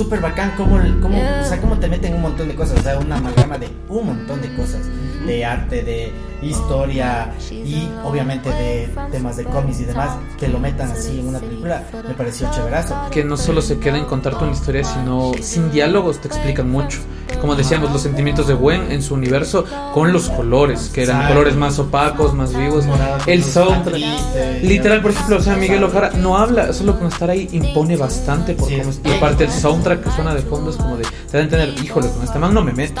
súper bacán cómo, cómo, o sea, cómo te meten un montón de cosas, o sea, una amalgama de un montón de cosas, de arte, de historia y obviamente de temas de cómics y demás, que lo metan así en una película, me pareció chéverazo. Que no solo se queda en contarte una historia, sino sin diálogos te explican mucho. Como decíamos, los sentimientos de Gwen en su universo con los colores, que eran colores más opacos, más vivos. El soundtrack, literal, por ejemplo, o sea, Miguel Ojara no habla, solo con estar ahí impone bastante. Por y aparte el soundtrack que suena de fondo es como de, te da a entender, híjole, con este man no me meto.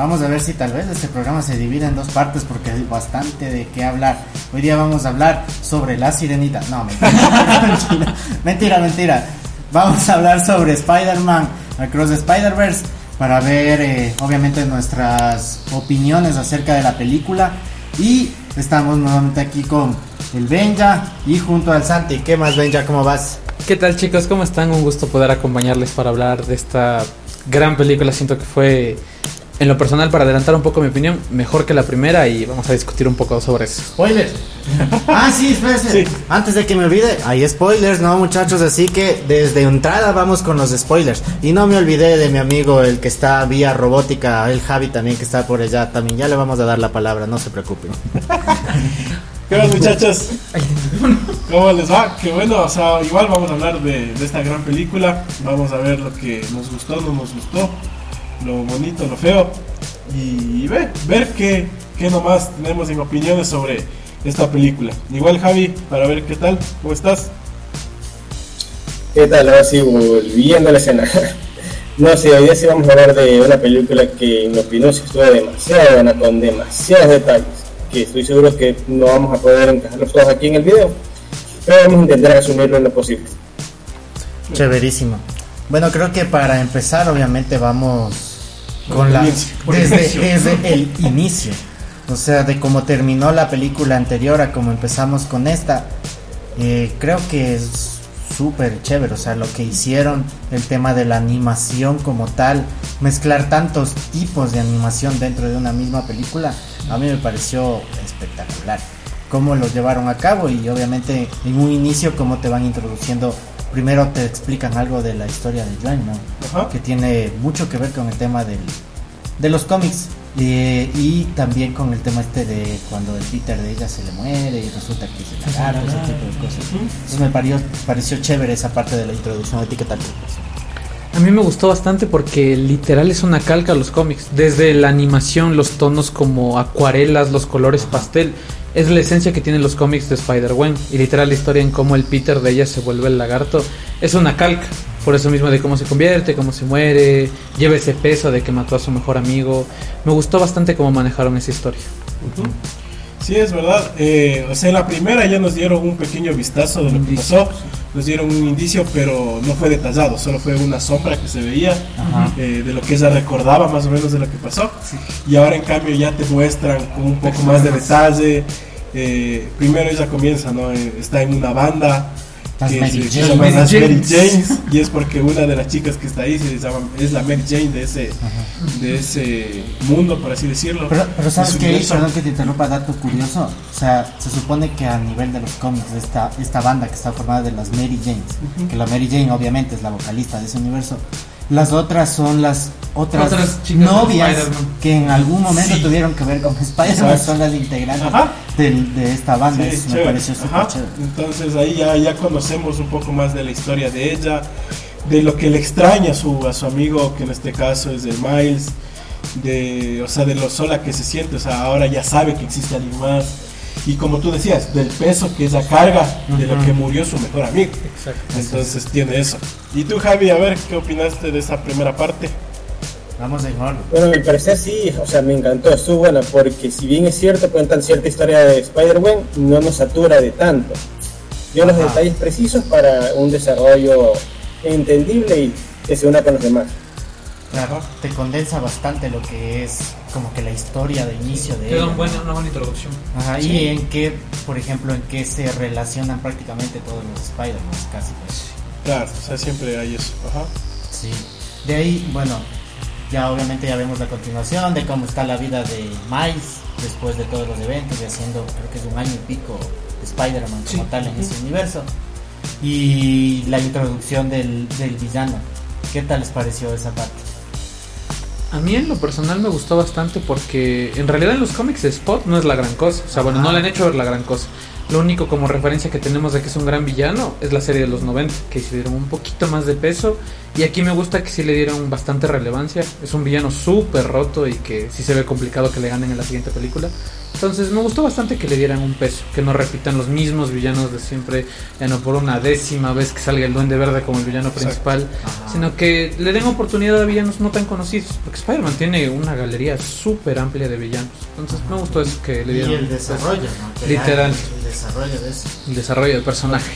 Vamos a ver si tal vez este programa se divide en dos partes porque hay bastante de qué hablar. Hoy día vamos a hablar sobre la sirenita. No, mentira, mentira, mentira, Vamos a hablar sobre Spider-Man, Across the Spider-Verse, para ver eh, obviamente nuestras opiniones acerca de la película. Y estamos nuevamente aquí con el Benja y junto al Santi. ¿Qué más, Benja? ¿Cómo vas? ¿Qué tal chicos? ¿Cómo están? Un gusto poder acompañarles para hablar de esta gran película. Siento que fue en lo personal, para adelantar un poco mi opinión, mejor que la primera y vamos a discutir un poco sobre eso. Spoilers. ah, sí, espérense. Antes de que me olvide, hay spoilers, ¿no, muchachos? Así que desde entrada vamos con los spoilers. Y no me olvidé de mi amigo, el que está vía robótica, el Javi también, que está por allá. También ya le vamos a dar la palabra, no se preocupen. ¿Qué tal, muchachos? ¿Cómo les va? Que bueno, o sea, igual vamos a hablar de, de esta gran película. Vamos a ver lo que nos gustó, no nos gustó lo bonito, lo feo y ver, ver qué, qué nomás tenemos en opiniones sobre esta película. Igual Javi, para ver qué tal, ¿cómo estás? ¿Qué tal? Ahora sí, volviendo a la escena. No sé, hoy día sí vamos a hablar de una película que en mi opinión se estuvo demasiado buena, con demasiados detalles, que estoy seguro que no vamos a poder encajarlos todos aquí en el video, pero vamos a intentar asumirlo en lo posible. Chéverísimo. Bueno, creo que para empezar, obviamente vamos con la desde, el inicio. O sea, de cómo terminó la película anterior a cómo empezamos con esta. Eh, creo que es súper chévere. O sea, lo que hicieron, el tema de la animación como tal, mezclar tantos tipos de animación dentro de una misma película, a mí me pareció espectacular. Cómo lo llevaron a cabo y obviamente en un inicio cómo te van introduciendo primero te explican algo de la historia de Joan, ¿no? Que tiene mucho que ver con el tema del, de los cómics. y también con el tema este de cuando el Peter de ella se le muere y resulta que se cagaron, ese tipo de cosas. Entonces me pareció, pareció chévere esa parte de la introducción de etiqueta. A mí me gustó bastante porque literal es una calca a los cómics. Desde la animación, los tonos como acuarelas, los colores pastel es la esencia que tienen los cómics de Spider-Gwen. Y literal la historia en cómo el Peter de ella se vuelve el lagarto es una calca. Por eso mismo de cómo se convierte, cómo se muere, lleva ese peso de que mató a su mejor amigo. Me gustó bastante cómo manejaron esa historia. Sí, es verdad. Eh, o sea, en la primera ya nos dieron un pequeño vistazo de lo que pasó. Nos dieron un indicio, pero no fue detallado. Solo fue una sombra que se veía eh, de lo que ella recordaba más o menos de lo que pasó. Y ahora, en cambio, ya te muestran con un poco más de detalle. Eh, primero ella comienza, ¿no? está en una banda que se, llama Mary James y es porque una de las chicas que está ahí se llama, es la Mary Jane de ese, de ese mundo, por así decirlo. Pero, pero sabes que, perdón que te interrumpa, dato curioso, o sea, se supone que a nivel de los cómics, esta, esta banda que está formada de las Mary Janes, que la Mary Jane obviamente es la vocalista de ese universo, las otras son las otras, novias que en algún momento tuvieron que ver con Spider-Man, son las integrantes de, esta banda. me pareció súper chévere. Entonces ahí ya, ya conocemos un poco más de la historia de ella, de lo que le extraña a su, a su amigo, que en este caso es el Miles, de, o sea, de lo sola que se siente, o sea, ahora ya sabe que existe alguien más y como tú decías, del peso que ella carga de lo que murió su mejor amigo. Exacto. Entonces tiene eso. Y tú, Javi, a ver, ¿qué opinaste de esa primera parte? Vamos a igual. Bueno, mi parecer sí, o sea, me encantó, estuvo buena, porque si bien es cierto, cuentan cierta historia de Spider-Man, no nos satura de tanto. dio los detalles precisos para un desarrollo entendible y que se una con los demás. Claro, te condensa bastante lo que es como que la historia de inicio de ella, un buen- una buena introducción. Ajá, y en qué, por ejemplo, en qué se relacionan prácticamente todos los Spider-Man, casi pues. Claro, o sea, siempre hay eso. Ajá. Sí. De ahí, bueno, ya obviamente ya vemos la continuación de cómo está la vida de Miles después de todos los eventos y haciendo, creo que es un año y pico de Spider-Man como Sí. tal en ese universo. Y la introducción del, del villano. ¿Qué tal les pareció esa parte? A mí en lo personal me gustó bastante porque en realidad en los cómics de Spot no es la gran cosa. O sea, bueno, no le han hecho ver la gran cosa. Lo único como referencia que tenemos de que es un gran villano es la serie de los 90, que se dieron un poquito más de peso. Y aquí me gusta que sí le dieron bastante relevancia. Es un villano súper roto y que sí se ve complicado que le ganen en la siguiente película. Entonces me gustó bastante que le dieran un peso, que no repitan los mismos villanos de siempre, ya no por una décima vez que salga el Duende Verde como el villano principal, Ajá. sino que le den oportunidad a villanos no tan conocidos, porque Spider-Man tiene una galería súper amplia de villanos. Entonces me gustó eso que le Y dieron el desarrollo, ¿no? Literal. El desarrollo de eso. el desarrollo del personaje.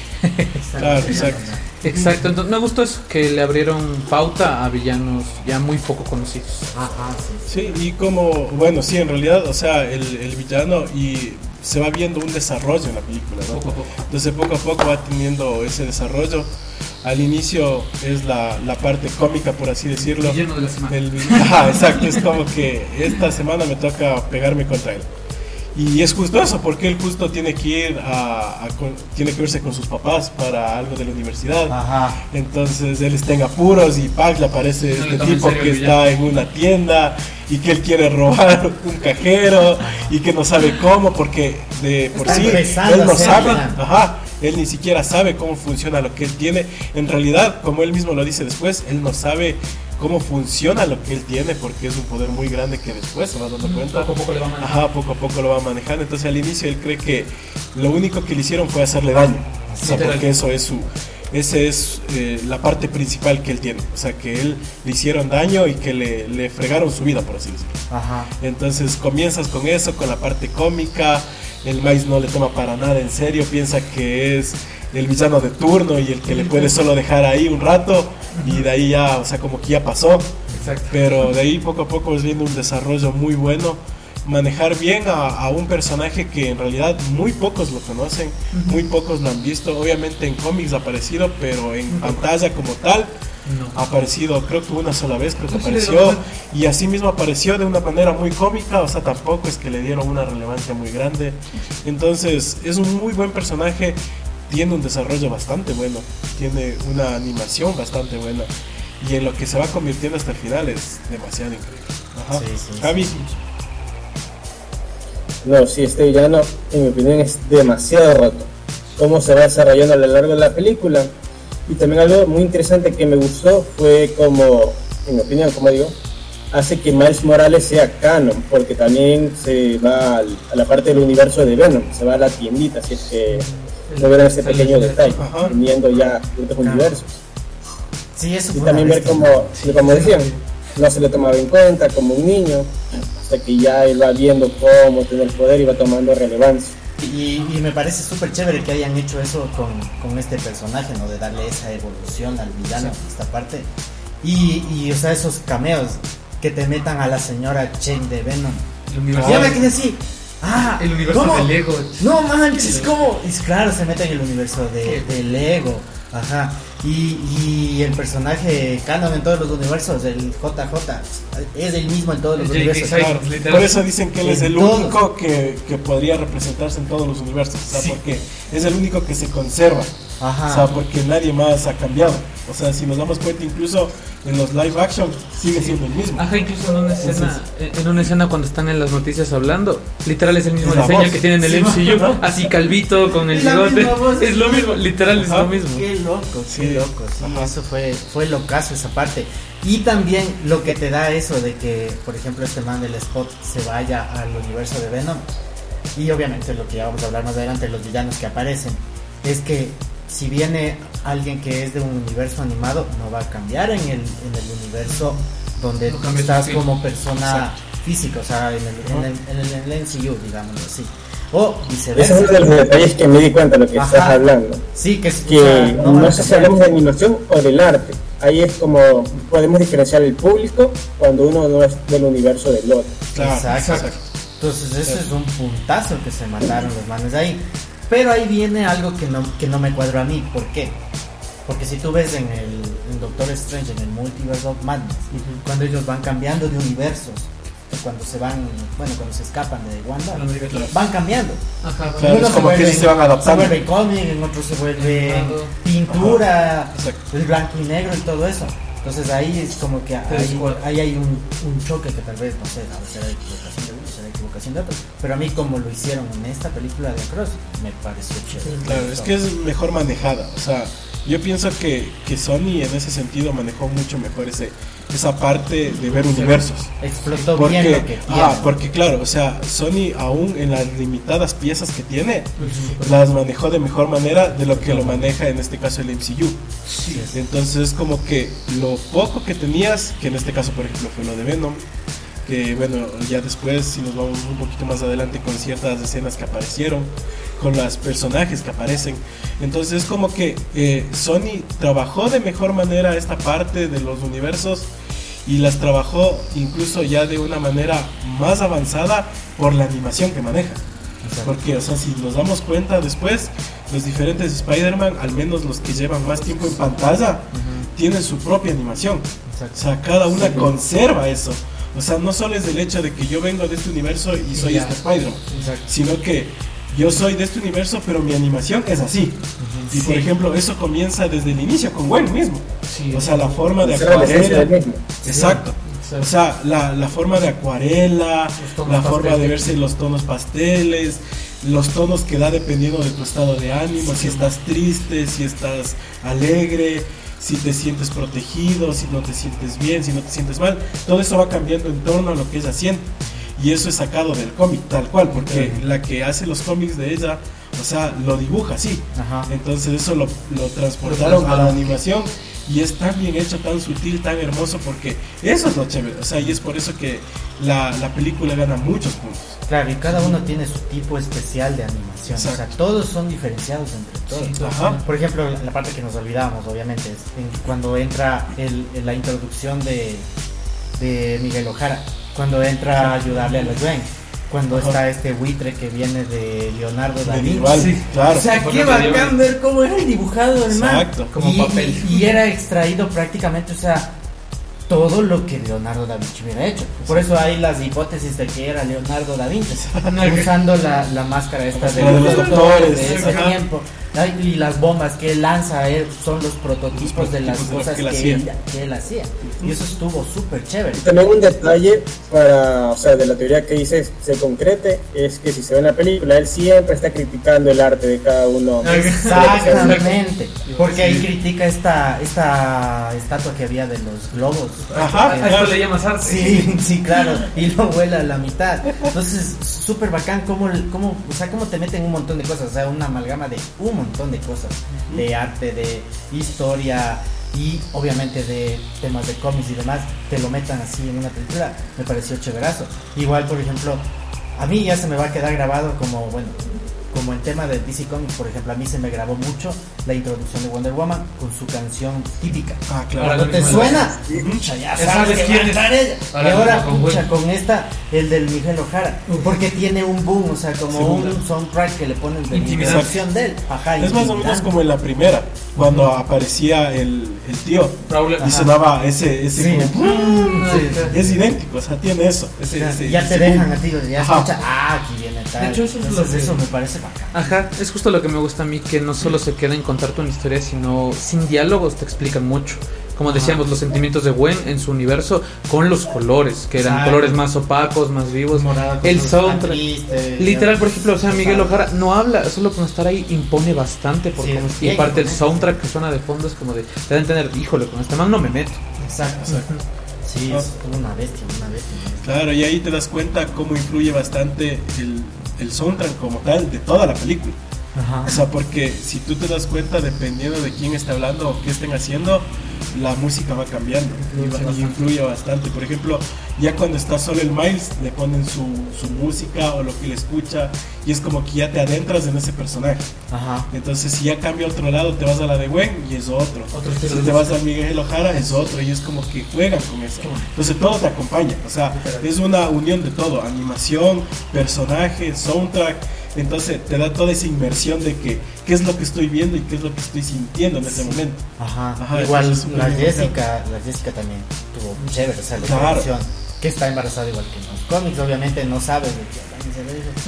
Claro, exacto. Exacto, entonces me gustó eso, que le abrieron pauta a villanos ya muy poco conocidos. Ajá, sí. Sí, y como, bueno, sí, en realidad, o sea, el, el villano y se va viendo un desarrollo en la película, ¿no? Poco a poco. Entonces poco a poco va teniendo ese desarrollo. Al inicio es la, la parte cómica, por así decirlo. Villano de la semana. El- ajá, exacto, es como que esta semana me toca pegarme contra él. Y es justo eso, porque él justo tiene que ir a, a con- tiene que irse con sus papás para algo de la universidad. Ajá. Entonces él está en apuros y Pac le aparece No este tipo serio que está en una tienda y que él quiere robar un cajero y que no sabe cómo porque de por Está sí él no sabe, ajá, él ni siquiera sabe cómo funciona lo que él tiene. En realidad, como él mismo lo dice después, él no sabe cómo funciona lo que él tiene porque es un poder muy grande que después se va dando cuenta. Poco a poco le va manejando. Ajá, poco a poco lo va manejando. Entonces al inicio él cree que lo único que le hicieron fue hacerle daño. O sea, porque eso es su, ese es eh, la parte principal que él tiene. O sea, que él le hicieron daño y que le, le fregaron su vida, por así decirlo. Ajá. Entonces comienzas con eso, con la parte cómica. El maíz no le toma para nada en serio, piensa que es el villano de turno y el que le puede solo dejar ahí un rato y de ahí ya, o sea, como que ya pasó. Exacto. Pero de ahí poco a poco vas viendo un desarrollo muy bueno. Manejar bien a, a un personaje que en realidad muy pocos lo conocen, muy pocos lo han visto. Obviamente en cómics ha aparecido, pero en pantalla como tal No. ha aparecido creo que una sola vez, creo que apareció. Y así mismo apareció de una manera muy cómica, o sea, tampoco es que le dieron una relevancia muy grande. Entonces es un muy buen personaje, tiene un desarrollo bastante bueno, tiene una animación bastante buena. Y en lo que se va convirtiendo hasta el final es demasiado increíble. Ajá. Sí, sí, Javi, No, sí, este villano, en mi opinión, es demasiado roto. Cómo se va desarrollando a lo largo de la película. Y también algo muy interesante que me gustó fue como, en mi opinión, como digo, hace que Miles Morales sea canon, porque también se va a la parte del universo de Venom, se va a la tiendita, así es que no vieron ese pequeño detalle, Ajá. teniendo ya otros universos. Sí, eso Y también ver cómo, como decían, no se le tomaba en cuenta como un niño, hasta que ya él va viendo cómo tener poder y va tomando relevancia. Y, y me parece súper chévere que hayan hecho eso con, con este personaje, ¿no? De darle esa evolución al villano, esta parte. Y, y, o sea, esos cameos que te metan a la señora Chen de Venom. El universo, Ya me quedé así. Ah, el universo ¿cómo? de Lego. No manches, ¿cómo? Y claro, se mete en el universo de, de Lego. Ajá. Y, y el personaje canon en todos los universos, el JJ, es el mismo en todos los universos. Claro, por eso dicen que él es el todos. único que, que podría representarse en todos los universos, o sea, Sí. porque es el único que se conserva. Ajá. O sea, porque nadie más ha cambiado. O sea, si nos damos cuenta, incluso en los live action sigue siendo el mismo. Ajá, incluso en una escena, en una escena cuando están en las noticias hablando, literal es el mismo diseño voz. que tienen en el Sí, MCU, ¿no? así calvito con el bigote. Es lo mismo, literal es lo mismo. Qué loco, qué Sí. loco, sí, Ajá. eso fue, fue locazo esa parte. Y también lo que te da eso de que, por ejemplo, este man del spot se vaya al universo de Venom. Y obviamente lo que ya vamos a hablar más adelante, los villanos que aparecen, es que si viene alguien que es de un universo animado, no va a cambiar en el, en el universo donde No tú estás como persona Exacto. física, o sea, en el, en el, en el- en el MCU, digámoslo así. O Ese viceversa. es uno de los detalles que me di cuenta de lo que Ajá. estás hablando. Sí, que, es- Que o sea, no, sé si hablamos de animación o del arte. Ahí es como podemos diferenciar el público cuando uno no es del universo del otro. Claro, Exacto. exacto. Entonces eso es un puntazo que se mandaron los manes ahí. Pero ahí viene algo que no, que no me cuadró a mí. ¿Por qué? Porque si tú ves en el en Doctor Strange, en el Multiverse of Madness, cuando ellos van cambiando de universos, cuando se van, bueno, cuando se escapan de Wanda, van cambiando. Ajá, Claro, uno es como que vuelve- se van adaptando. Se vuelve cómic, en otro se vuelve pintura, el blanco y negro y todo eso. Entonces ahí es como que ahí, hay un, un choque que tal vez, no sé, a veces será equivocación de uno, será equivocación de otro. Pero a mí como lo hicieron en esta película de Cross, me pareció chévere. Claro, es que es mejor manejada. O sea, yo pienso que, que Sony en ese sentido manejó mucho mejor ese, esa parte de ver universos. Explotó Porque, bien lo que tiene. ah, porque claro, o sea, Sony aún en las limitadas piezas que tiene, las manejó de mejor manera de lo que lo maneja en este caso el MCU. Sí, es- Entonces es como que lo poco que tenías, que en este caso por ejemplo fue lo de Venom, que bueno, ya después si nos vamos un poquito más adelante con ciertas escenas que aparecieron, con los personajes que aparecen, entonces es como que eh, Sony trabajó de mejor manera esta parte de los universos y las trabajó incluso ya de una manera más avanzada por la animación que maneja. exacto. Porque, o sea, si nos damos cuenta después, los diferentes Spider-Man, al menos los que llevan más tiempo en pantalla, tienen su propia animación. O Exacto. sea, cada una conserva eso. O sea, no solo es el hecho de que yo vengo de este universo y soy este Spider-Man, sino que yo soy de este universo, pero mi animación es así. Y por ejemplo, eso comienza desde el inicio con Gwen mismo. Sí. O sea, la forma de acuarela. Exacto. O sea, la, la forma de acuarela, la forma de verse los tonos pasteles, los tonos que da dependiendo de tu estado de ánimo, si estás triste, si estás alegre, si te sientes protegido, si no te sientes bien, si no te sientes mal. Todo eso va cambiando en torno a lo que ella siente. Y eso es sacado del cómic, tal cual, porque la que hace los cómics de ella, o sea, lo dibuja así. Entonces eso lo, lo transportaron a la animación y es tan bien hecho, tan sutil, tan hermoso, porque eso es lo chévere. O sea, y es por eso que la, la película gana muchos puntos. Claro, y cada uno tiene su tipo especial de animación. O sea, todos son diferenciados entre todos. Ajá. Por ejemplo, la parte que nos olvidamos, obviamente, es en- cuando entra el, en la introducción de, de Miguel Ojara, cuando entra a ayudarle a la Gwen, cuando Ajá. está este buitre que viene de Leonardo da Vinci. igual, Sí. claro. O sea, qué bacán ver cómo era dibujado el man. Exacto. Como y, papel. y- y era extraído prácticamente, o sea, todo lo que Leonardo da Vinci hubiera hecho. Por eso hay las hipótesis de que era Leonardo da Vinci, usando la, la máscara esta de los doctores de ese tiempo. Ay, Y las bombas que él lanza él son los prototipos de las prototipos de cosas que él que, hacía. él, que él hacía. Y eso estuvo súper chévere. Y también un detalle para, o sea, de la teoría que dices se concrete, es que si se ve en la película, él siempre está criticando el arte de cada uno. Exactamente. Porque ahí critica esta, esta estatua que había de los globos. Ajá, A Eh, esto le llamas arte. Sí, sí, claro, y lo vuela a la mitad. Entonces, súper bacán cómo, cómo, o sea, cómo te meten un montón de cosas, o sea, una amalgama de un montón de cosas, de arte, de historia y obviamente de temas de cómics y demás, te lo metan así en una película, me pareció chéverazo. Igual, por ejemplo, a mí ya se me va a quedar grabado como, bueno, como el tema de DC Comics, por ejemplo, a mí se me grabó mucho la introducción de Wonder Woman con su canción típica. Ah, Ahora Cuando lo te suena, pucha, ya sabes, sabes que quién es. Ahora y ahora, pucha, con esta, el del Miguel Ojara, porque tiene un boom, o sea, como Segunda. un soundtrack que le ponen de introducción de él. Ajá, Es más o menos como en la primera, cuando aparecía el, el tío Raúl, y ajá. sonaba ese, ese Sí. como- Sí. es idéntico, o sea, tiene eso. ese- Ya, ese- ya ese te boom. dejan a ti, ya escucha, ah, aquí viene tal. De hecho, eso es lo Entonces, que- eso me parece bacán. Ajá, es justo lo que me gusta a mí, que no solo se queda en contarte una historia, sino sin diálogos te explican mucho. Como decíamos, los sentimientos de Gwen en su universo con los colores, que eran Exacto. colores más opacos, más vivos. Morado, El soundtrack. triste, Literal, por ejemplo, o sea, Miguel. Ojara no habla, solo con estar ahí impone bastante. Por Sí, y aparte el soundtrack que suena de fondo es como de, te da a entender, híjole, con este man no me meto. Exacto. Exacto. Sí, es una bestia, una bestia. una bestia. Claro, y ahí te das cuenta cómo influye bastante el, el soundtrack como tal de toda la película. Ajá. O sea, porque si tú te das cuenta, dependiendo de quién está hablando o qué estén haciendo, la música va cambiando y, influye bastante. Por ejemplo, ya cuando está solo el Miles, le ponen su, su música o lo que le escucha y es como que ya te adentras en ese personaje. Ajá. Entonces, si ya cambia a otro lado, te vas a la de Gwen y es otro. Otro si te vas a Miguel Ojara, es otro. Y es como que juegan con eso. Entonces, todo te acompaña. O sea, es una unión de todo: animación, personaje, soundtrack. Entonces, te da toda esa inmersión de que qué es lo que estoy viendo y qué es lo que estoy sintiendo en ese momento. Ajá. Ajá, Igual la Jessica, la Jessica también tuvo chévere, o sea, la Claro. que está embarazada igual que en los cómics, obviamente no sabe de qué.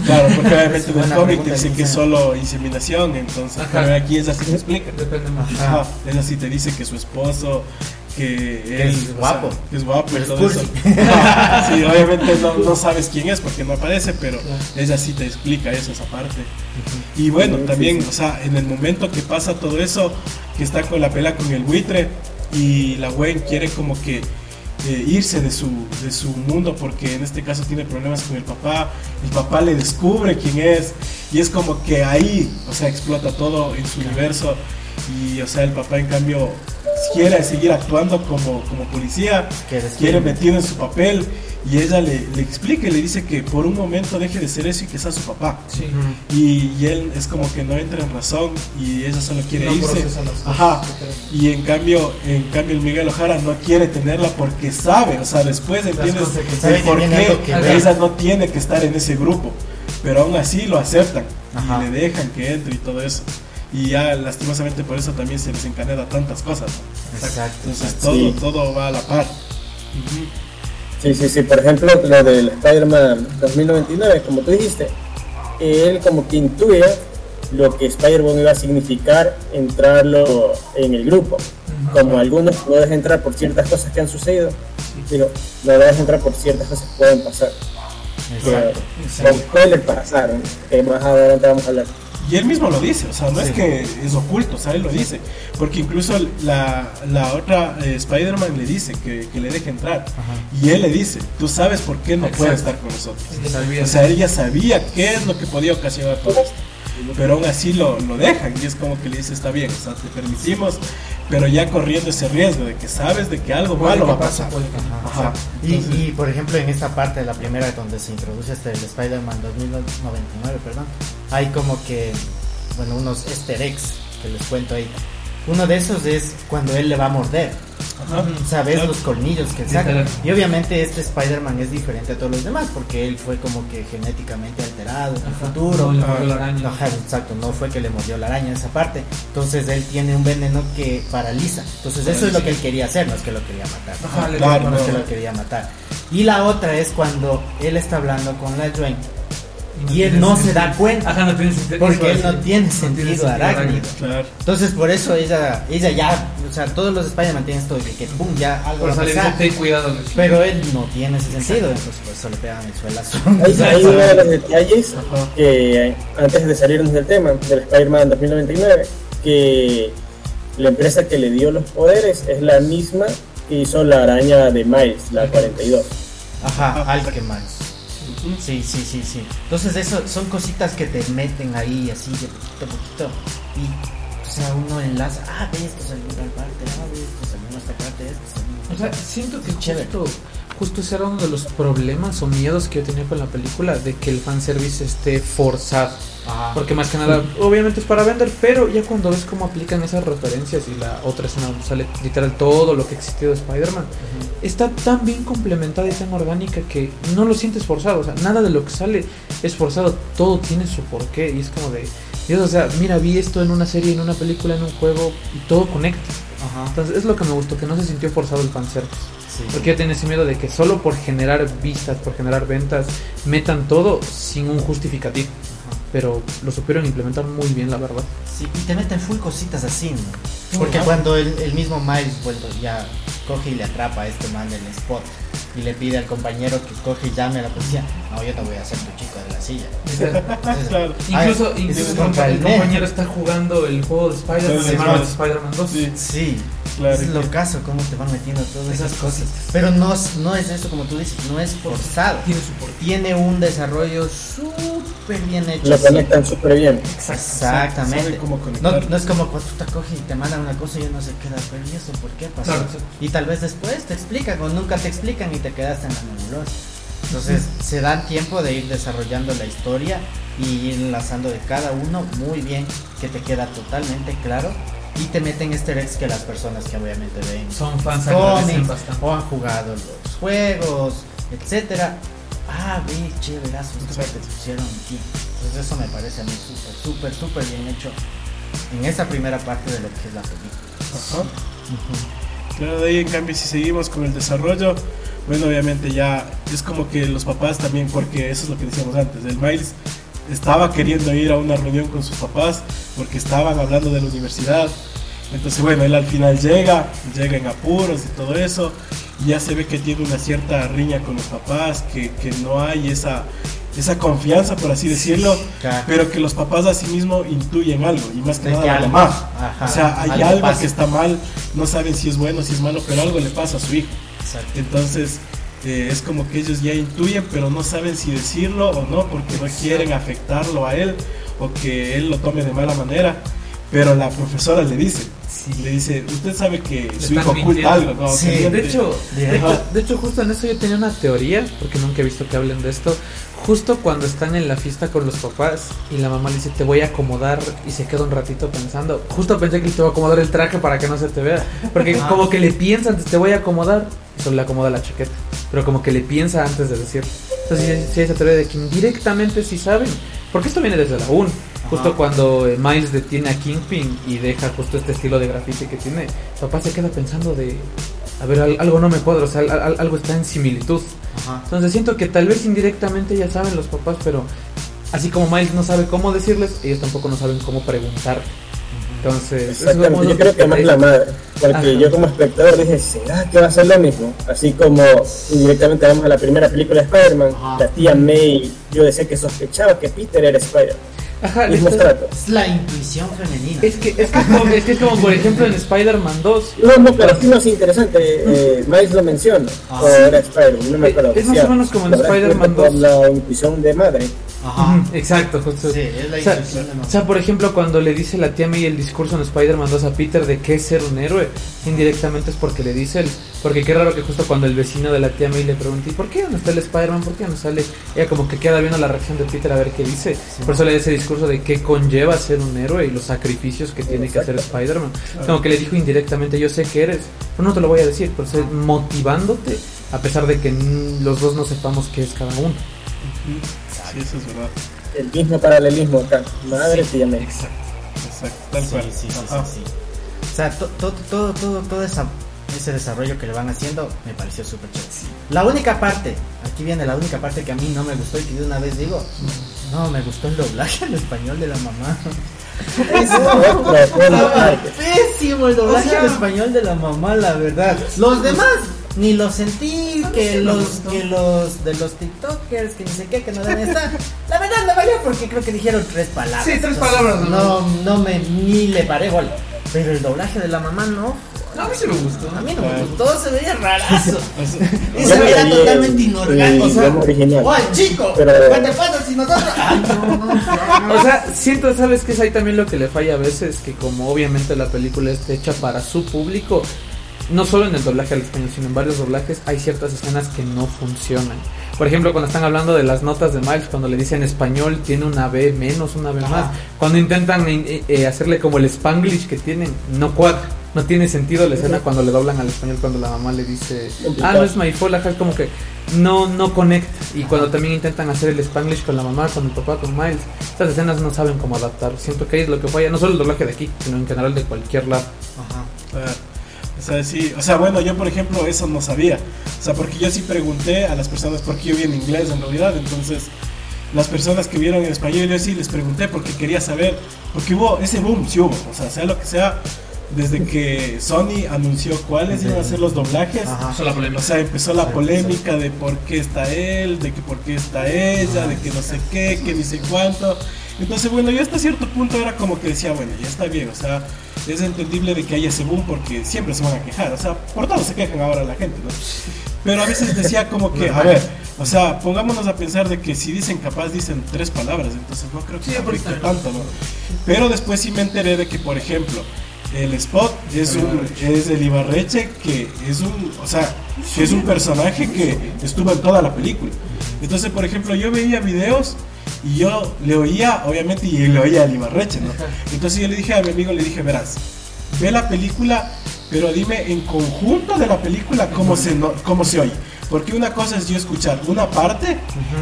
Claro, porque obviamente Es en el cómic te dicen que es solo inseminación. Entonces, Ajá. pero aquí es así te explica. Depende. Ajá. Ajá, es así, te dice que su esposo, que, él, es o sea, guapo. que es guapo y Pero es todo eso. sí, obviamente no, no sabes quién es porque no aparece, pero ella sí te explica eso, esa parte. Y bueno, también, sí. o sea, en el momento que pasa todo eso, que está con la pelea con el buitre y la Gwen quiere como que eh, irse de su, de su mundo porque en este caso tiene problemas con el papá, el papá le descubre quién es y es como que ahí, o sea, explota todo en su universo y, o sea, el papá en cambio quiere seguir actuando como, como policía, Quiere metido en su papel y ella le, le explica y le dice que por un momento deje de ser eso y que sea su papá. Sí. Y, y él es como que no entra en razón y ella solo quiere No irse. Ajá. Y en cambio, en cambio el Miguel Ojara no quiere tenerla porque sabe, o sea, después entiendes el por qué ella no tiene que estar en ese grupo. Pero aún así lo aceptan Ajá. y le dejan que entre y todo eso. Y ya lastimosamente por eso también se desencadena tantas cosas. Exacto. Entonces exacto. todo, Sí. todo va a la par. Sí, sí, sí. Por ejemplo, lo del Spider-Man 2099, como tú dijiste, él como que intuye lo que Spider-Man iba a significar entrarlo en el grupo. Como algunos no dejan entrar por ciertas cosas que han sucedido, digo, no dejan entrar por ciertas cosas que pueden pasar. Exacto. Que con spoiler pasaron, que más adelante vamos a hablar. Y él mismo lo dice, o sea, no Sí. es que es oculto, o sea, él lo dice. Porque incluso la, la otra eh, Spider-Man le dice que, que le deje entrar. Y él le dice, tú sabes por qué no puede Exacto. estar con nosotros. O sea, él ya sabía qué es lo que podía ocasionar todo esto. Pero aún así lo, lo dejan y es como que le dice, está bien, o sea, te permitimos, pero ya corriendo ese riesgo de que sabes de que algo Puede malo que va a pasar. no. Ajá. Y, Entonces- y, por ejemplo en esta parte de la primera donde se introduce este el Spider-Man 2099, perdón, hay como que bueno unos easter eggs que les cuento ahí. Uno de esos es cuando él le va a morder. Ajá. Sabes los colmillos que saca. Y obviamente este Spider-Man es diferente a todos los demás porque él fue como que genéticamente alterado en el futuro. No la araña. Ajá, exacto, no fue que le mordió la araña esa parte. Entonces él tiene un veneno que paraliza. Entonces eso es lo que él quería hacer, no es que lo quería matar. Ajá, Claro, no no. es que lo quería matar. Y la otra es cuando él está hablando con la Dwayne y él no se sentido. da cuenta. Ajá, no tiene sentido. Porque él no tiene sentido arácnido. Claro. Entonces por eso ella, ella ya, o sea, todos los Spider-Man tienen esto de que pum, ya algo Por va a ten cuidado. Luis". Pero él no tiene ese sentido, entonces por eso le pegan el suelazo. Ahí, ahí uno de los detalles que antes de salirnos del tema del Spider-Man 2099, que la empresa que le dio los poderes es la misma que hizo la araña de Miles, la 42. Ajá, Alchemans. Sí, sí, sí, sí. Entonces eso son cositas que te meten ahí así de poquito a poquito. Y, o sea, uno enlaza, ah, ve esto salió tal parte, ah, ve esto salió esta parte, esto salió O sea, siento que Chévere. justo, justo ese era uno de los problemas o miedos que yo tenía con la película, de que el fanservice esté forzado. Ajá. Porque más que nada, obviamente es para vender, pero ya cuando ves cómo aplican esas referencias y la otra escena donde sale literal todo lo que existió de Spider-Man, está tan bien complementada y tan orgánica que no lo sientes forzado. O sea, nada de lo que sale es forzado, todo tiene su porqué y es como de, Dios, o sea, mira, vi esto en una serie, en una película, en un juego y todo conecta. Ajá. Entonces es lo que me gustó, que no se sintió forzado el fanservice. Sí. Porque yo tenía ese miedo de que solo por generar vistas, por generar ventas, metan todo sin un justificativo. Pero lo supieron implementar muy bien, la verdad. Sí, y te meten full cositas así, ¿no? Porque ajá. cuando el, el mismo Miles vuelto ya coge y le atrapa a este man del spot y le pide al compañero que coge y llame a la policía, no, yo te voy a hacer tu chico de la silla. Entonces, Claro. Incluso, incluso es el compañero está jugando el juego de Spider-Man, Sí. Spider-Man 2. Sí. Sí, Claro es lo caso, cómo te van metiendo todas esas Esas cosas. Pero no, es- no es eso como tú dices, no es forzado. Tiene. Tiene un desarrollo súper bien hecho. Lo conectan súper bien. Exactamente. No, no es como cuando tú te coges y te mandan una cosa y uno se queda, pero ¿y eso por qué pasó? Claro. Y tal vez después te explican o nunca te explican y te quedaste en la nebulosa. Entonces se dan tiempo de ir desarrollando la historia y ir enlazando de cada uno muy bien, que te queda totalmente claro. Y te meten easter eggs que las personas que obviamente ven Son fans agradecen cómics bastante. o han jugado los juegos, etcétera. Ah, ve, chéverazo, esto que te pusieron aquí. Entonces eso me parece a mí súper, súper, súper bien hecho en esa primera parte de lo que es la película. Ajá. Claro, de ahí en cambio si seguimos con el desarrollo, bueno obviamente ya es como que los papás también, porque eso es lo que decíamos antes, el Miles estaba queriendo ir a una reunión con sus papás porque estaban hablando de la universidad. Entonces bueno, él al final llega, llega en apuros y todo eso, y ya se ve que tiene una cierta riña con los papás, que, que no hay esa, esa confianza, por así decirlo, Claro. pero que los papás a sí mismos intuyen algo, y más que nada la mamá. ajá, o sea, hay algo algo, que está mal, no saben si es bueno, si es malo, pero algo le pasa a su hijo. Exacto. Entonces, eh, es como que ellos ya intuyen, pero no saben si decirlo o no, porque no quieren afectarlo a él o que él lo tome de mala manera. Pero la profesora le dice, le dice, usted sabe que su hijo oculta algo, ¿no? Sí, De miente". hecho, de, hecho, de hecho, justo en eso yo tenía una teoría, porque nunca he visto que hablen de esto. Justo cuando están en la fiesta con los papás y la mamá le dice, te voy a acomodar, y se queda un ratito pensando. Justo pensé que te voy a acomodar el traje para que no se te vea. Porque Ah. como que le piensa antes, te voy a acomodar, y solo le acomoda la chaqueta. Pero como que le piensa antes de decir. Entonces, sí, sí, esa teoría de que indirectamente sí saben. Porque esto viene desde la 1. Justo Ajá. cuando eh, Miles detiene a Kingpin y deja justo este estilo de grafiti que tiene, papá se queda pensando de, a ver, al- algo no me cuadra, o sea, al- al- algo está en similitud. Ajá. Entonces siento que tal vez indirectamente ya saben los papás, pero así como Miles no sabe cómo decirles, ellos tampoco no saben cómo preguntar. Entonces, Exactamente, yo creo que más la madre, porque Ajá. yo como espectador dije, ¿será que va a ser lo mismo? Así como indirectamente vamos a la primera película de Spider-Man, la tía May, yo decía que sospechaba que Peter era Spider-Man, Ajá, mismo trato. Es la intuición femenina. es que, es, que es, como, es que es como, por ejemplo, en Spider-Man 2. No, no, pero aquí no es interesante, eh, Miles lo menciona, Ah, o sí. era Spider-Man, no me acuerdo. Es más o menos como en Spider-Man descubierto por 2. la intuición de madre. Ajá. Exacto, justo. Sí, es la O sea, o sea, por ejemplo, cuando le dice la tía May el discurso en Spider-Man 2 a Peter de qué es ser un héroe, indirectamente es porque le dice él. Porque qué raro que justo cuando el vecino de la tía May le pregunta, ¿y por qué no está el Spider-Man? ¿Por qué no sale? Ella como que queda viendo la reacción de Peter a ver qué dice. Por eso le da ese discurso de qué conlleva ser un héroe y los sacrificios que tiene que hacer. Spider-Man. Como que le dijo indirectamente, yo sé que eres, pero no te lo voy a decir, pero estoy motivándote a pesar de que los dos no sepamos qué es cada uno. Ujú. Sí, eso es verdad. El mismo paralelismo acá, madre tía May. Exacto, tal Sí, cual. sí, sí, Ajá. sí, sí. O sea, to- to- todo, todo, todo esa- ese desarrollo que le van haciendo me pareció súper chévere. La única parte, aquí viene la única parte que a mí no me gustó y que de una vez digo, no, me gustó el doblaje en español de la mamá. Parte. pésimo el doblaje O sea- en español de la mamá, la verdad. Los demás ni los sentí, que los que los de los TikTokers, que ni sé qué, que no deben estar. La verdad me valió porque creo que dijeron tres palabras. Sí, tres Entonces, palabras, No, no me ni le paré gol. Pero el doblaje de la mamá no. No, a mí sí me gustó. A mí no me gustó, se veía rarazo. Sea, Y se veía totalmente inorgánico. ¡Oye, chico! Pero- ¿Qué te pasa si nosotros.? Ay, no, no, no. O sea, siento, ¿sabes qué es ahí también lo que le falla a veces? Que como obviamente la película está hecha para su público, no solo en el doblaje al español, sino en varios doblajes, hay ciertas escenas que no funcionan. Por ejemplo, cuando están hablando de las notas de Miles, cuando le dicen español tiene una B menos, una B Ajá. más. Cuando intentan eh, eh, hacerle como el spanglish que tienen, no cuadra. No tiene sentido la escena cuando le doblan al español cuando la mamá le dice, ah, no es my fault, es como que no, no conecta. Y cuando también intentan hacer el spanglish con la mamá, con el papá, con Miles, estas escenas no saben cómo adaptar. Siento que ahí es lo que falla, no solo el doblaje de aquí, sino en general de cualquier lado. Ajá. O sea, sí, o sea, bueno, yo por ejemplo eso no sabía. O sea, porque yo sí pregunté a las personas, porque yo vi en inglés en realidad, entonces las personas que vieron en español, yo sí les pregunté porque quería saber, porque hubo ese boom, sí hubo, o sea, sea lo que sea, desde que Sony anunció cuáles iban a ser los doblajes, Ajá. o sea, empezó la polémica de por qué está él, de que por qué está ella, de que no sé qué, que ni sé cuánto. Entonces, bueno, yo hasta cierto punto era como que decía, bueno, ya está bien, o sea, es entendible de que haya ese boom porque siempre se van a quejar, o sea, por todo se quejan ahora la gente, ¿no? Pero a veces decía como que, a ver, O sea, pongámonos a pensar de que si dicen capaz dicen tres palabras, entonces no creo que afecte tanto, ¿no? Pero después sí me enteré de que, por ejemplo, el Spot es un es el Ibarreche que es un, o sea, que es un personaje que estuvo en toda la película. Entonces, por ejemplo, yo veía videos y yo le oía, obviamente, y le oía al Ibarreche, ¿no? Entonces yo le dije a mi amigo, le dije, verás, ve la película, pero dime en conjunto de la película cómo se, no- cómo se oye. Porque una cosa es yo escuchar una parte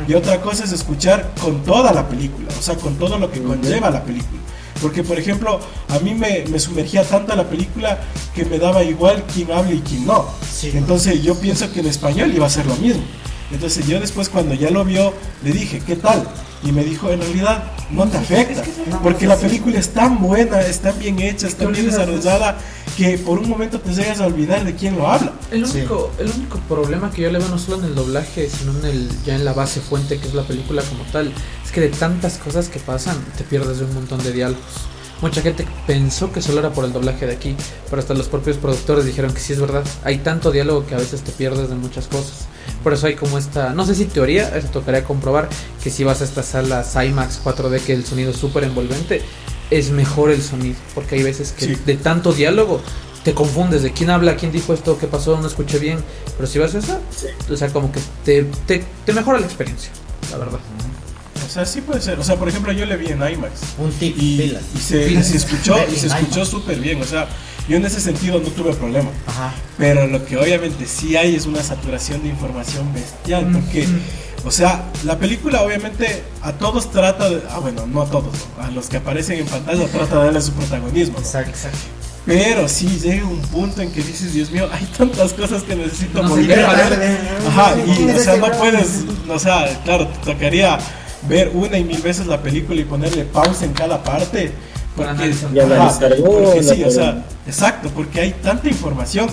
y otra cosa es escuchar con toda la película, o sea, con todo lo que conlleva la película. Porque, por ejemplo, a mí me, me sumergía tanto a la película que me daba igual quién habla y quién no. Sí. Entonces yo pienso que en español iba a ser lo mismo. Entonces yo después cuando ya lo vio, le dije, ¿qué tal? Y me dijo, en realidad no te afecta, porque la película es tan buena, es tan bien hecha, es tan bien desarrollada, que por un momento te llegas a olvidar de quién lo habla. El Sí. único, el único problema que yo le veo no solo en el doblaje, sino en el, ya en la base fuente que es la película como tal, es que de tantas cosas que pasan te pierdes de un montón de diálogos. Mucha gente pensó que solo era por el doblaje de aquí, pero hasta los propios productores dijeron que sí es verdad. Hay tanto diálogo que a veces te pierdes de muchas cosas. Por eso hay como esta, no sé si teoría, eso tocaría comprobar, que si vas a estas salas IMAX 4D que el sonido es súper envolvente, es mejor el sonido, porque hay veces que Sí. de tanto diálogo te confundes de quién habla, quién dijo esto, qué pasó, no escuché bien. Pero si vas a Sí. o sea, como que te, te, te mejora la experiencia, la verdad. O sea, sí puede ser. O sea, por ejemplo, yo le vi en IMAX. Un tip, Y, pilas. y se, se escuchó, y se escuchó súper bien. O sea, yo en ese sentido no tuve problema. Ajá. Pero lo que obviamente sí hay es una saturación de información bestial. Porque, o sea, la película obviamente a todos trata de. Ah, bueno, no a todos, ¿no? a los que aparecen en pantalla trata de darle su protagonismo. ¿no? Exacto. Pero sí llega un punto en que dices, Dios mío, hay tantas cosas que necesito No volver a ver. Ajá, y o sea, no puedes, o sea, claro, te tocaría ver una y mil veces la película y ponerle pausa en cada parte. Porque, ajá, porque sí, o sea, exacto, porque hay tanta información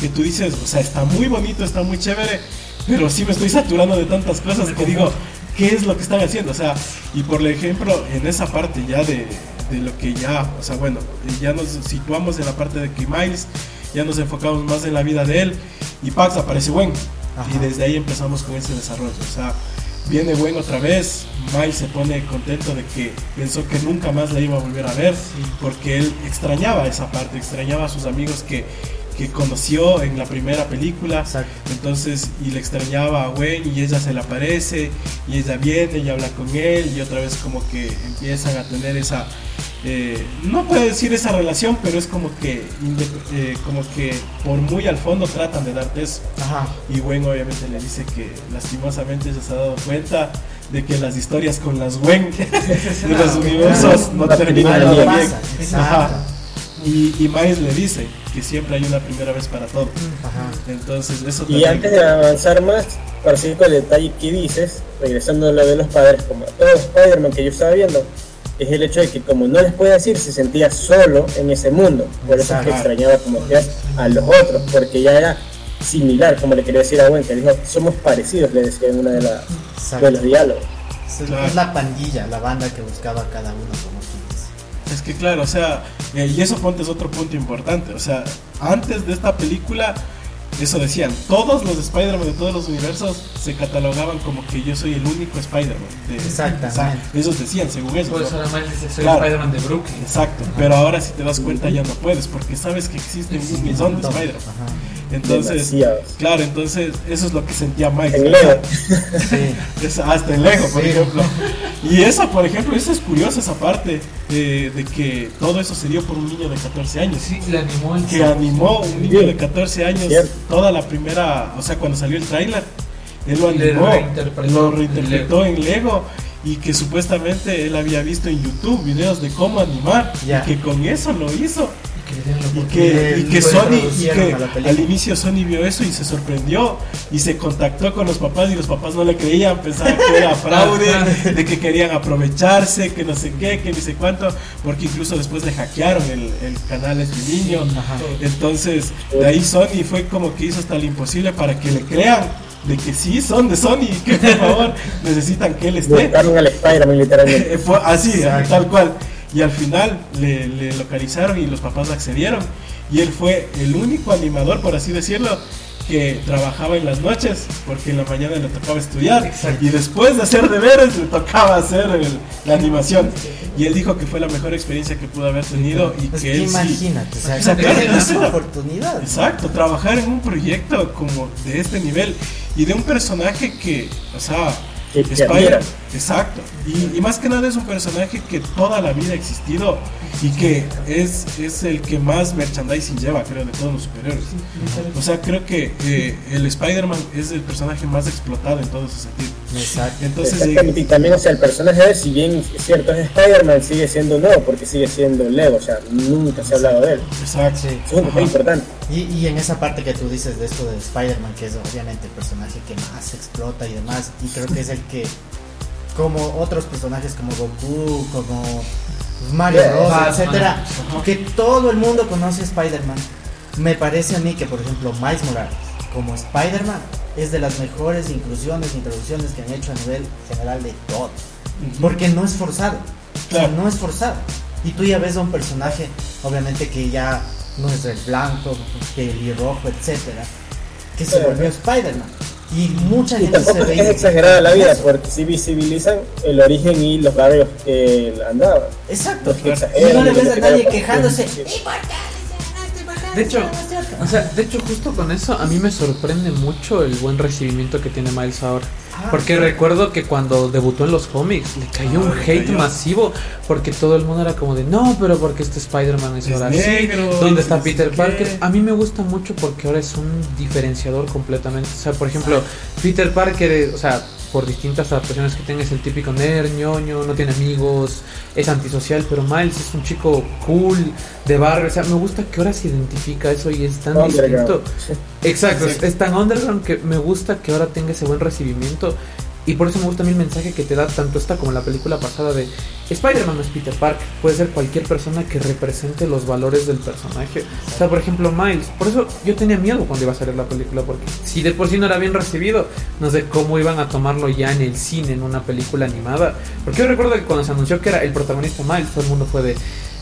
que tú dices, o sea, está muy bonito, está muy chévere, pero sí me estoy saturando de tantas cosas que digo, ¿qué es lo que están haciendo? O sea, y por ejemplo, en esa parte ya de, de lo que ya, o sea, bueno, ya nos situamos en la parte de que Miles, ya nos enfocamos más en la vida de él, y Pax aparece Ajá. y desde ahí empezamos con ese desarrollo, o sea, viene Gwen otra vez, Miles se pone contento de que pensó que nunca más la iba a volver a ver, porque él extrañaba esa parte, extrañaba a sus amigos que, que conoció en la primera película, Exacto. entonces, y le extrañaba a Gwen y ella se le aparece y ella viene y habla con él y otra vez como que empiezan a tener esa, eh, no puedo decir esa relación, pero es como que, eh, como que por muy al fondo tratan de darte eso. Ajá. Y Gwen obviamente le dice que lastimosamente se ha dado cuenta de que las historias con las Gwen de los universos no terminan bien. pasa. Y, y Miles le dice que siempre hay una primera vez para todo. Ajá. Entonces eso Y también- antes de avanzar más, para seguir con el detalle que dices, regresando a lo de los padres, como a todo Spider-Man que yo estaba viendo, es el hecho de que como no les puede decir, se sentía solo en ese mundo. Por eso es que extrañaba como que a los otros, porque ya era similar, como le quería decir a Gwen, que dijo, somos parecidos, le decía en uno de, la- de los diálogos. Es, la pandilla, la banda que buscaba a cada uno, como tú. Es que claro, o sea, eh, y eso ponte es otro punto importante. O sea, antes de esta película, eso decían, todos los Spider-Man de todos los universos se catalogaban como que yo soy el único Spider-Man. de- Exactamente. ellos decían, según eso. Por ¿no? eso ahora Miles dice, soy Claro. Spider-Man de Brooklyn. Exacto, pero ahora si te das cuenta ya no puedes, porque sabes que existen un millón de. Spider-Man. Entonces, claro, entonces eso es lo que sentía Mike. En Lego. Sí. Hasta en Lego, por Sí. ejemplo. Y eso, por ejemplo, eso es curioso, esa parte de, de que todo eso se dio por un niño de 14 años. Sí, le animó Que animó un niño de 14 años Cierto. Toda la primera, o sea, cuando salió el tráiler, él lo animó, reinterpretó lo en reinterpretó en Lego y que supuestamente él había visto en YouTube videos de cómo animar Ya. y que con eso lo hizo. Que Y que, y lo que Sony, y que al inicio Sony vio eso y se sorprendió y se contactó con los papás y los papás no le creían, pensaban que era fraude, de que querían aprovecharse, que no sé qué, que ni sé cuánto, porque incluso después le hackearon el, el canal a este niño. Ajá. Entonces, de ahí Sony fue como que hizo hasta lo imposible para que le crean de que sí son de Sony que por favor necesitan que él esté. Buscaron al Spider-Man literalmente. Eh, así, tal cual. Y al final le, le localizaron y los papás accedieron. Y él fue el único animador, por así decirlo, que trabajaba en las noches porque en la mañana le tocaba estudiar. Y después de hacer deberes le tocaba hacer la animación. Y él dijo que fue la mejor experiencia que pudo haber tenido y pues que él imagínate sí, o sea, una oportunidad exacto trabajar en un proyecto como de este nivel y de un personaje que o sea Spider, exacto. Y, más que nada es un personaje que toda la vida ha existido y que es, es el que más merchandising lleva, creo, de todos los superiores. O sea, creo que eh, el Spider-Man es el personaje más explotado en todo ese sentido. Exacto. Entonces, y también, o sea, el personaje, si bien es cierto, es Spider-Man, sigue siendo nuevo porque sigue siendo Lego, o sea, nunca se ha hablado de él. Exacto. Es muy importante. Y, y, en esa parte que tú dices de esto de Spider-Man, que es obviamente el personaje que más explota y demás, y creo que es el que, como otros personajes como Goku, como Mario Bros, etcétera, que todo el mundo conoce a Spider-Man. Me parece a mí que, por ejemplo, Miles Morales, como Spider-Man, es de las mejores inclusiones e introducciones que han hecho a nivel general de todo. Porque no es forzado. no es forzado. Y tú ya ves a un personaje, obviamente que ya no es el blanco, el rojo, etcétera, que se volvió Spider-Man. Y mucha gente tampoco se es exagerada la vida, porque si visibilizan el origen y los barrios que andaba. Exacto. Y no le ves a nadie quejándose. De hecho, o sea, de hecho justo con eso a mí me sorprende mucho el buen recibimiento que tiene Miles ahora. Ah, porque recuerdo que cuando debutó en los cómics le cayó un ah, hate masivo porque todo el mundo era como de no, pero porque este Spider-Man es, ahora así. ¿Dónde está Peter Parker? A mí me gusta mucho porque ahora es un diferenciador completamente. O sea, por ejemplo, Peter Parker, o sea, por distintas adaptaciones que tenga, es el típico nerd, ñoño, no tiene amigos, es antisocial, pero Miles es un chico cool, de barrio, o sea, me gusta que ahora se identifica eso y es tan distinto. Exacto, es, tan underground que me gusta que ahora tenga ese buen recibimiento y por eso me gusta a mí el mensaje que te da tanto esta como la película pasada de Spider-Man es Peter Parker, puede ser cualquier persona que represente los valores del personaje. O sea, por ejemplo, Miles. Por eso yo tenía miedo cuando iba a salir la película, porque si de por sí no era bien recibido, no sé cómo iban a tomarlo ya en el cine, en una película animada. Porque yo recuerdo que cuando se anunció que era el protagonista Miles, todo el mundo fue de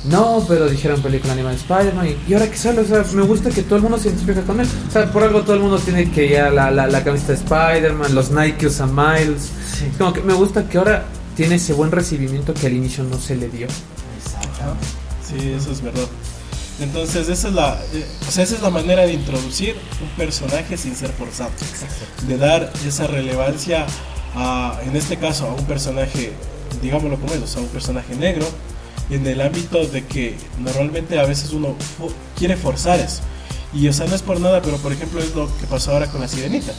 no, pero dijeron película animada de Spider-Man. Y, ahora que sale, o sea, me gusta que todo el mundo se identifique con él. O sea, por algo todo el mundo tiene que ir a la, la, la camiseta de Spider-Man, los Nike usa Miles. Como que me gusta que ahora tiene ese buen recibimiento que al inicio no se le dio. Exacto. Sí, eso es verdad. Entonces, esa es la, eh, o sea, esa es la manera de introducir un personaje sin ser forzado. Exacto. De dar esa relevancia a, en este caso, a un personaje, digámoslo como es, o sea, un personaje negro en el ámbito de que normalmente a veces uno quiere forzar eso. Y o sea, no es por nada, pero por ejemplo es lo que pasó ahora con la sirenita.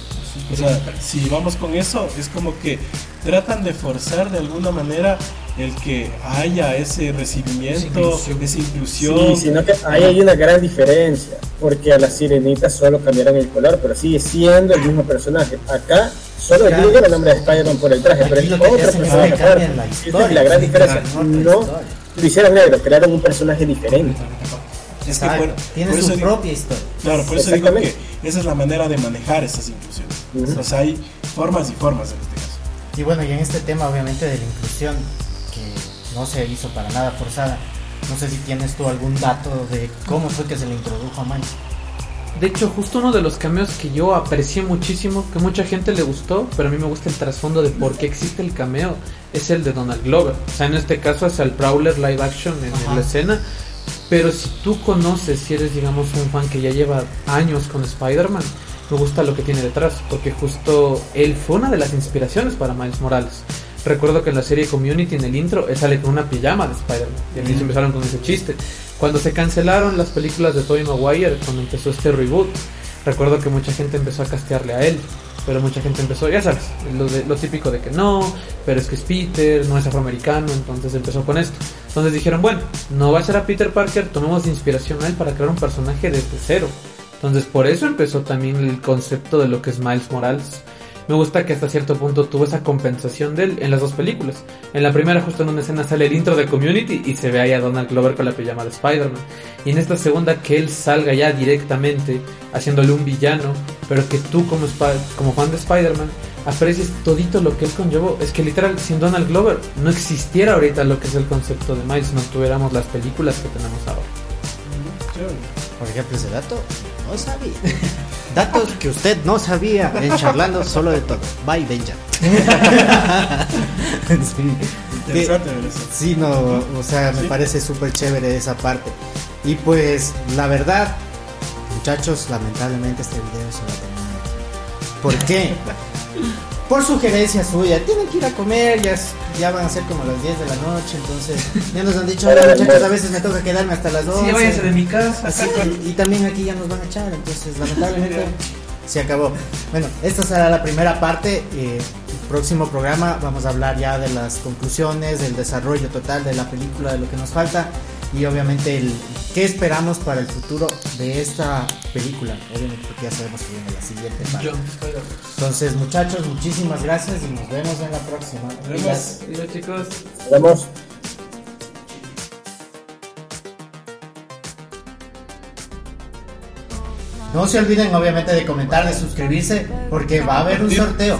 O sea, si vamos con eso, es como que tratan de forzar de alguna manera el que haya ese recibimiento, esa inclusión. Sí, sino que ahí hay una gran diferencia, porque a la sirenita solo cambiaron el color, pero sigue siendo el mismo personaje. Acá solo llega el nombre de Spider-Man por el traje, pero es otro personaje. La, la gran diferencia. No lo hicieron negro, crearon un personaje diferente. Es que tiene su propia historia. Claro, por eso digo que esa es la manera de manejar esas inclusiones. O sea, hay formas y formas en este caso. Y bueno, y en este tema obviamente de la inclusión, que no se hizo para nada forzada, no sé si tienes tú algún dato de cómo fue que se le introdujo a Miles. De hecho, justo uno de los cameos que yo aprecié muchísimo, que mucha gente le gustó, pero a mí me gusta el trasfondo de por qué existe el cameo, es el de Donald Glover. O sea, en este caso es el Prowler live action en, la escena. Pero si tú conoces, si eres, digamos, un fan que ya lleva años con Spider-Man, me gusta lo que tiene detrás, porque justo él fue una de las inspiraciones para Miles Morales. Recuerdo que en la serie Community, en el intro, él sale con una pijama de Spider-Man. Y al empezaron con ese chiste. Cuando se cancelaron las películas de Tobey Maguire, cuando empezó este reboot, recuerdo que mucha gente empezó a castearle a él. Pero mucha gente empezó, ya sabes, lo, lo típico de que no, pero es que es Peter, no es afroamericano, entonces empezó con esto. Entonces dijeron, bueno, no va a ser a Peter Parker, tomemos inspiración a él para crear un personaje desde cero. Entonces por eso empezó también el concepto de lo que es Miles Morales me gusta que hasta cierto punto tuvo esa compensación de él en las dos películas. En la primera, justo en una escena, sale el intro de Community y se ve ahí a Donald Glover con la pijama de Spider-Man. Y en esta segunda, que él salga ya directamente haciéndole un villano, pero que tú, como, como fan de Spider-Man, aprecies todito lo que él conllevó. Es que literal, sin Donald Glover no existiera ahorita lo que es el concepto de Miles, no tuviéramos las películas que tenemos ahora. Por ejemplo, ese dato no sabía. Datos que usted no sabía en charlando solo de todo. Bye, Benja. sí. Interesante, ¿verdad? Sí, no, o sea, me Sí. parece súper chévere esa parte. Y pues, la verdad, muchachos, lamentablemente este video se va a terminar. ¿Por qué? Por sugerencia suya, tienen que ir a comer, ya, ya van a ser como las 10 de la noche, entonces ya nos han dicho, "Hola, muchachos, a veces me toca quedarme hasta las 12. Sí, váyanse de mi casa. Así que- y también aquí ya nos van a echar, entonces lamentablemente se acabó. Bueno, esta será la primera parte. eh, el próximo programa vamos a hablar ya de las conclusiones, del desarrollo total de la película, de lo que nos falta y obviamente el qué esperamos para el futuro de esta película. Obviamente porque ya sabemos que viene la siguiente parte. Entonces muchachos, muchísimas gracias y nos vemos en la próxima. Nos vemos. Mira, chicos. Nos vemos. No se olviden obviamente de comentar, de suscribirse, porque va a haber un sorteo.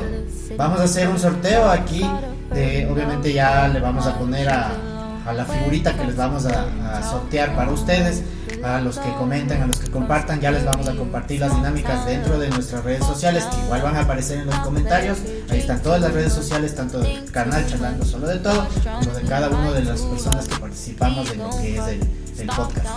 Vamos a hacer un sorteo aquí. De, obviamente ya le vamos a poner a, a la figurita que les vamos a, sortear para ustedes. A los que comenten, a los que compartan, ya les vamos a compartir las dinámicas dentro de nuestras redes sociales, que igual van a aparecer en los comentarios. Ahí están todas las redes sociales, tanto del canal Charlando Solo de Todo, como de cada una de las personas que participamos de lo que es el podcast.